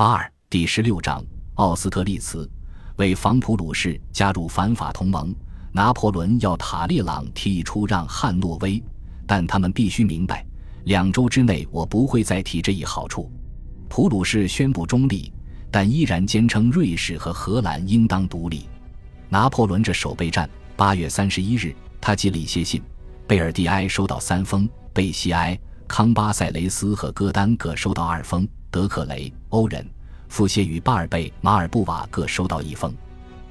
八二第十六章奥斯特利茨为防普鲁士加入反法同盟，拿破仑要塔列朗提议出让汉诺威，但他们必须明白，两周之内我不会再提这一好处。普鲁士宣布中立，但依然坚称瑞士和荷兰应当独立。拿破仑这守备战，八月三十一日，他寄了一些信，贝尔蒂埃收到三封，贝西埃、康巴塞雷斯和戈丹各收到二封。德克雷、欧仁、富歇与巴尔贝、马尔布瓦各收到一封。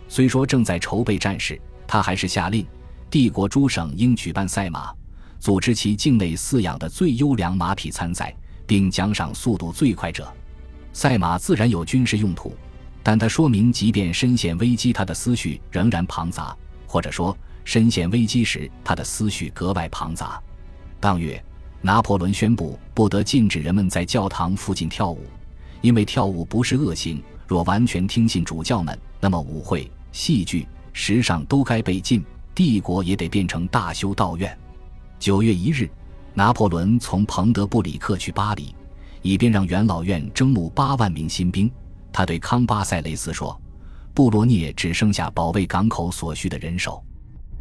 虽说正在筹备战事，他还是下令，帝国诸省应举办赛马，组织其境内饲养的最优良马匹参赛，并奖赏速度最快者。赛马自然有军事用途，但他说明，即便身陷危机，他的思绪仍然庞杂，或者说，身陷危机时，他的思绪格外庞杂。当月。拿破仑宣布不得禁止人们在教堂附近跳舞，因为跳舞不是恶行。若完全听信主教们，那么舞会、戏剧、时尚都该被禁，帝国也得变成大修道院。九月一日，拿破仑从彭德布里克去巴黎，以便让元老院征募八万名新兵。他对康巴塞雷斯说：“布罗涅只剩下保卫港口所需的人手，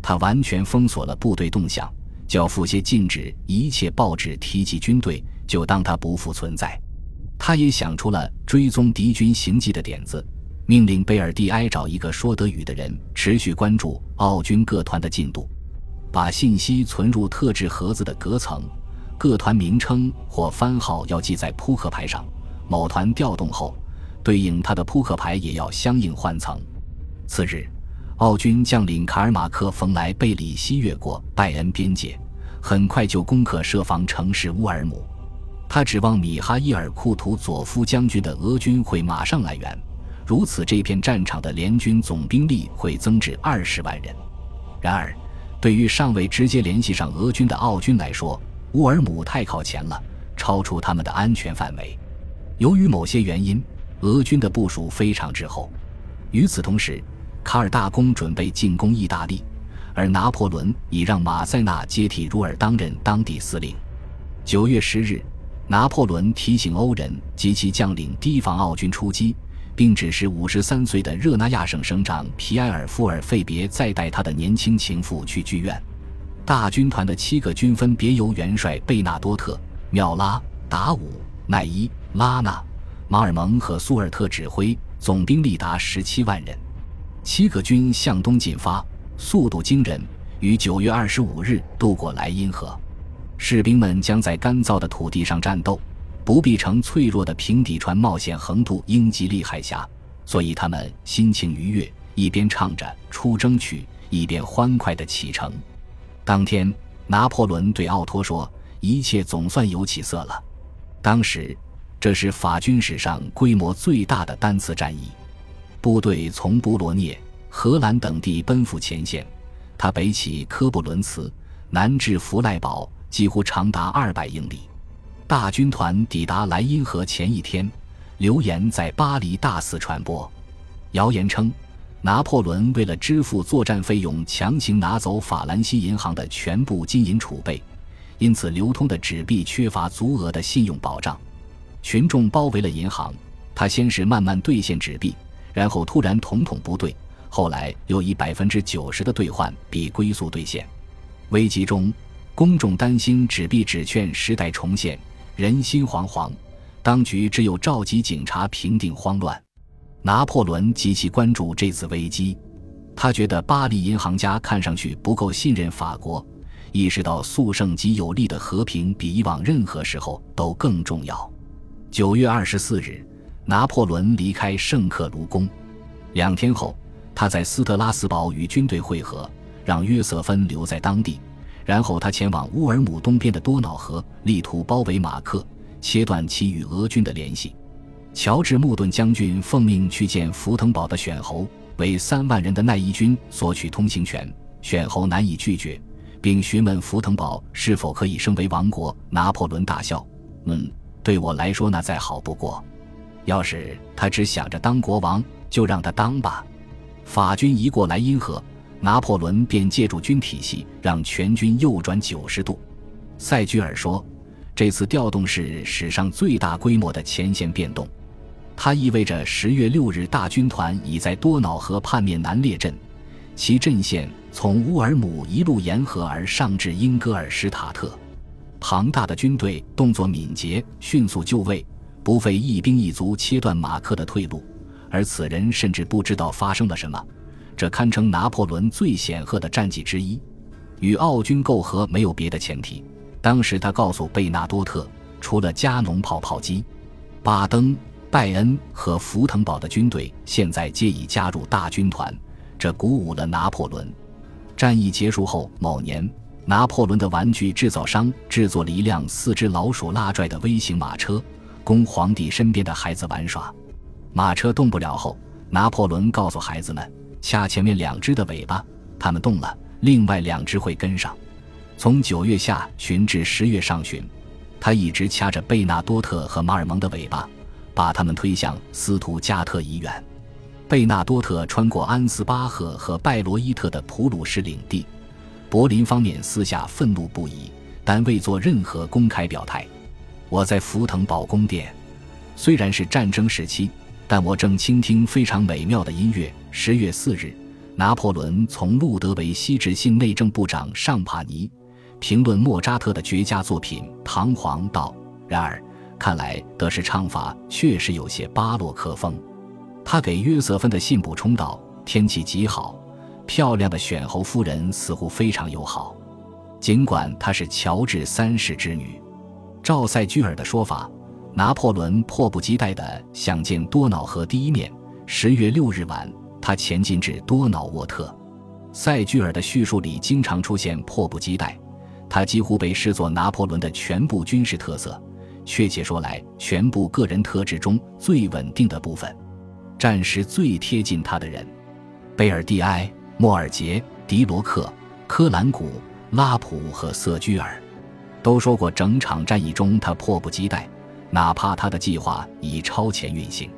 他完全封锁了部队动向。”教父些禁止一切报纸提及军队，就当他不复存在。他也想出了追踪敌军行迹的点子，命令贝尔蒂埃找一个说德语的人，持续关注奥军各团的进度，把信息存入特制盒子的隔层，各团名称或番号要记在扑克牌上。某团调动后，对应他的扑克牌也要相应换层。次日。奥军将领卡尔马克·冯莱贝里西越过拜恩边界，很快就攻克设防城市乌尔姆。他指望米哈伊尔·库图佐夫将军的俄军会马上来援，如此这片战场的联军总兵力会增至二十万人。然而，对于尚未直接联系上俄军的奥军来说，乌尔姆太靠前了，超出他们的安全范围。由于某些原因，俄军的部署非常滞后。与此同时，卡尔大公准备进攻意大利，而拿破仑已让马塞纳接替茹尔当任当地司令。九月十日，拿破仑提醒欧人及其将领提防奥军出击，并指示五十三岁的热那亚省省长皮埃尔·富尔费别再带他的年轻情妇去剧院。大军团的七个军分别由元帅贝纳多特、缪拉、达武、奈伊、拉纳、马尔蒙和苏尔特指挥，总兵力达十七万人。七个军向东进发，速度惊人。于九月二十五日渡过莱茵河，士兵们将在干燥的土地上战斗，不必乘脆弱的平底船冒险横渡英吉利海峡，所以他们心情愉悦，一边唱着出征曲，一边欢快地启程。当天，拿破仑对奥托说：“一切总算有起色了。”当时，这是法军史上规模最大的单次战役。部队从布罗涅、荷兰等地奔赴前线，他北起科布伦茨，南至弗赖堡，几乎长达二百英里。大军团抵达莱茵河前一天，流言在巴黎大肆传播。谣言称，拿破仑为了支付作战费用，强行拿走法兰西银行的全部金银储备，因此流通的纸币缺乏足额的信用保障。群众包围了银行，他先是慢慢兑现纸币。然后突然统统不对，后来又以百分之九十的兑换比龟速兑现。危急中，公众担心纸币纸券时代重现，人心惶惶。当局只有召集警察平定慌乱。拿破仑极其关注这次危机，他觉得巴黎银行家看上去不够信任法国，意识到速胜及有力的和平比以往任何时候都更重要。九月二十四日。拿破仑离开圣克卢宫，两天后，他在斯特拉斯堡与军队会合，让约瑟芬留在当地。然后他前往乌尔姆东边的多瑙河，力图包围马克，切断其与俄军的联系。乔治·穆顿将军奉命去见福腾堡的选侯，为三万人的奈伊军索取通行权。选侯难以拒绝，并询问福腾堡是否可以升为王国。拿破仑大笑：“嗯，对我来说那再好不过。”要是他只想着当国王，就让他当吧。法军一过莱茵河，拿破仑便借助军体系让全军右转九十度。塞居尔说：“这次调动是史上最大规模的前线变动。”它意味着十月六日大军团已在多瑙河畔面南列阵，其阵线从乌尔姆一路沿河而上至英戈尔施塔特。庞大的军队动作敏捷，迅速就位，不费一兵一卒切断马克的退路，而此人甚至不知道发生了什么。这堪称拿破仑最显赫的战绩之一。与奥军媾和没有别的前提。当时他告诉贝纳多特，除了加农炮炮击，巴登、拜恩和福腾堡的军队现在皆已加入大军团，这鼓舞了拿破仑。战役结束后某年，拿破仑的玩具制造商制作了一辆四只老鼠拉拽的微型马车，供皇帝身边的孩子玩耍。马车动不了后，拿破仑告诉孩子们，掐前面两只的尾巴，它们动了，另外两只会跟上。从九月下旬至十月上旬，他一直掐着贝纳多特和马尔蒙的尾巴，把他们推向斯图加特医院。贝纳多特穿过安斯巴赫和拜罗伊特的普鲁士领地，柏林方面私下愤怒不已，但未做任何公开表态。我在福腾堡宫殿，虽然是战争时期，但我正倾听非常美妙的音乐。十月四日，拿破仑从路德维希致信内政部长尚帕尼。评论莫扎特的绝佳作品《唐璜》道：“然而，看来德式唱法确实有些巴洛克风。”他给约瑟芬的信补充道：“天气极好，漂亮的选侯夫人似乎非常友好，尽管她是乔治三世之女。”照塞居尔的说法，拿破仑迫不及待地想见多瑙河第一面。十月六日晚，他前进至多瑙沃特。塞居尔的叙述里经常出现“迫不及待”。他几乎被视作拿破仑的全部军事特色，确切说来，全部个人特质中最稳定的部分。战时最贴近他的人，贝尔蒂埃、莫尔杰、迪罗克、科兰古、拉普和瑟居尔，都说过整场战役中他迫不及待，哪怕他的计划已超前运行。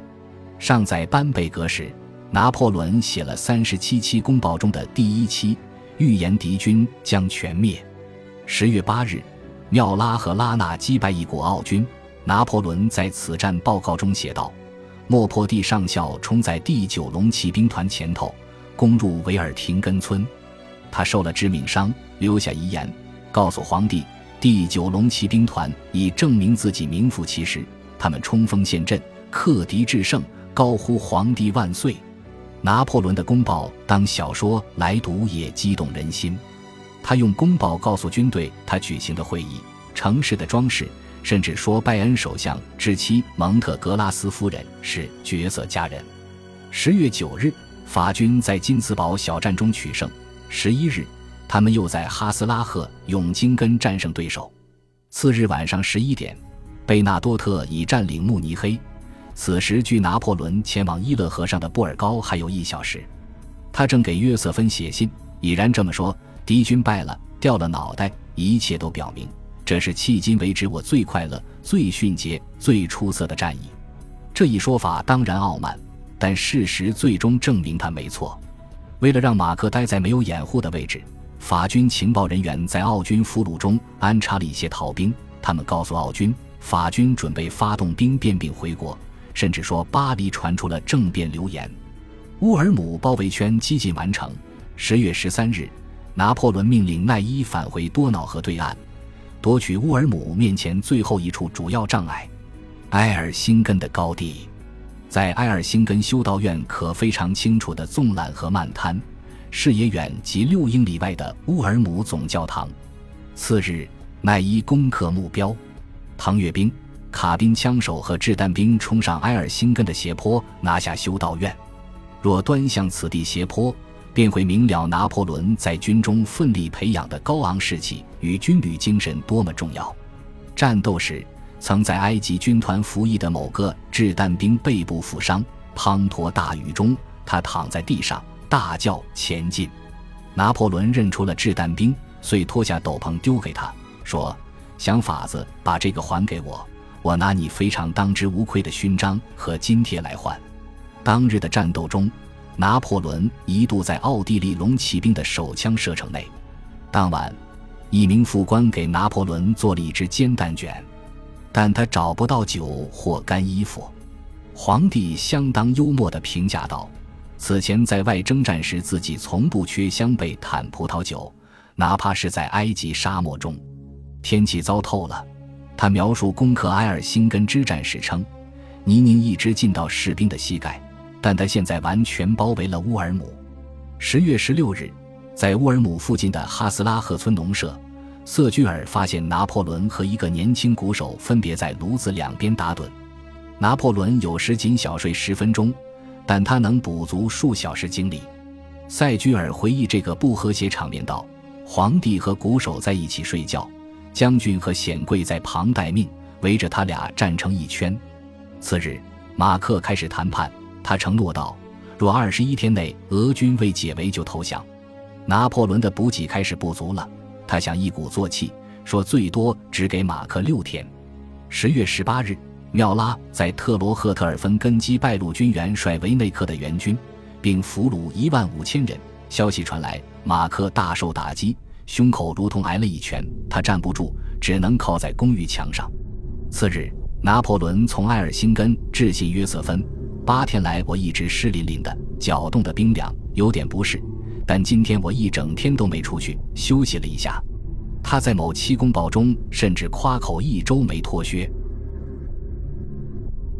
尚在班贝格时，拿破仑写了三十七期公报中的第一期，预言敌军将全灭。十月八日，缪拉和拉纳击败一股奥军。拿破仑在此战报告中写道：“莫破蒂上校冲在第九龙骑兵团前头，攻入维尔廷根村。他受了致命伤，留下遗言，告诉皇帝，第九龙骑兵团已证明自己名副其实。他们冲锋陷阵，克敌制胜，高呼‘皇帝万岁’。拿破仑的公报当小说来读，也激动人心。”他用公报告诉军队，他举行的会议、城市的装饰，甚至说拜恩首相之妻蒙特格拉斯夫人是绝色佳人。十月九日，法军在金茨堡小战中取胜。十一日，他们又在哈斯拉赫永金根战胜对手。次日晚上十一点，贝纳多特已占领慕尼黑。此时距拿破仑前往伊勒河上的布尔高还有一小时。他正给约瑟芬写信，已然这么说。敌军败了，掉了脑袋，一切都表明这是迄今为止我最快乐、最迅捷、最出色的战役。这一说法当然傲慢，但事实最终证明他没错。为了让马克待在没有掩护的位置，法军情报人员在奥军俘虏中安插了一些逃兵。他们告诉奥军，法军准备发动兵变并回国，甚至说巴黎传出了政变流言。乌尔姆包围圈几近完成。十月十三日。拿破仑命令奈伊返回多瑙河对岸，夺取乌尔姆面前最后一处主要障碍——埃尔辛根的高地。在埃尔辛根修道院可非常清楚地纵览河漫滩，视野远及六英里外的乌尔姆总教堂。次日，奈伊攻克目标，唐阅兵、卡宾枪手和掷弹兵冲上埃尔辛根的斜坡，拿下修道院。若端向此地斜坡，便会明了拿破仑在军中奋力培养的高昂士气与军旅精神多么重要。战斗时，曾在埃及军团服役的某个掷弹兵背部负伤，滂沱大雨中，他躺在地上大叫：“前进！”拿破仑认出了掷弹兵，遂脱下斗篷丢给他，说：“想法子把这个还给我，我拿你非常当之无愧的勋章和津贴来换。”当日的战斗中。拿破仑一度在奥地利龙骑兵的手枪射程内。当晚，一名副官给拿破仑做了一只煎蛋卷，但他找不到酒或干衣服。皇帝相当幽默地评价道：“此前在外征战时，自己从不缺香贝坦葡萄酒，哪怕是在埃及沙漠中，天气糟透了。”他描述攻克埃尔辛根之战时称：“泥泞一直进到士兵的膝盖，但他现在完全包围了乌尔姆。”十月十六日，在乌尔姆附近的哈斯拉赫村农舍，瑟居尔发现拿破仑和一个年轻鼓手分别在炉子两边打盹。拿破仑有时仅小睡十分钟，但他能补足数小时精力。塞居尔回忆这个不和谐场面道：“皇帝和鼓手在一起睡觉，将军和显贵在旁待命，围着他俩站成一圈。”次日，马克开始谈判，他承诺道：“若二十一天内俄军未解围，就投降。”拿破仑的补给开始不足了，他想一鼓作气说：“最多只给马克六天。”十月十八日。缪拉在特罗赫特尔芬根击败陆军元帅维内克的援军，并俘虏一万五千人。消息传来，马克大受打击，胸口如同挨了一拳，他站不住，只能靠在公寓墙上。次日，拿破仑从埃尔辛根致信约瑟芬：“八天来我一直湿淋淋的，脚冻得冰凉，有点不适。但今天我一整天都没出去，休息了一下。”他在某七公报中甚至夸口一周没脱靴。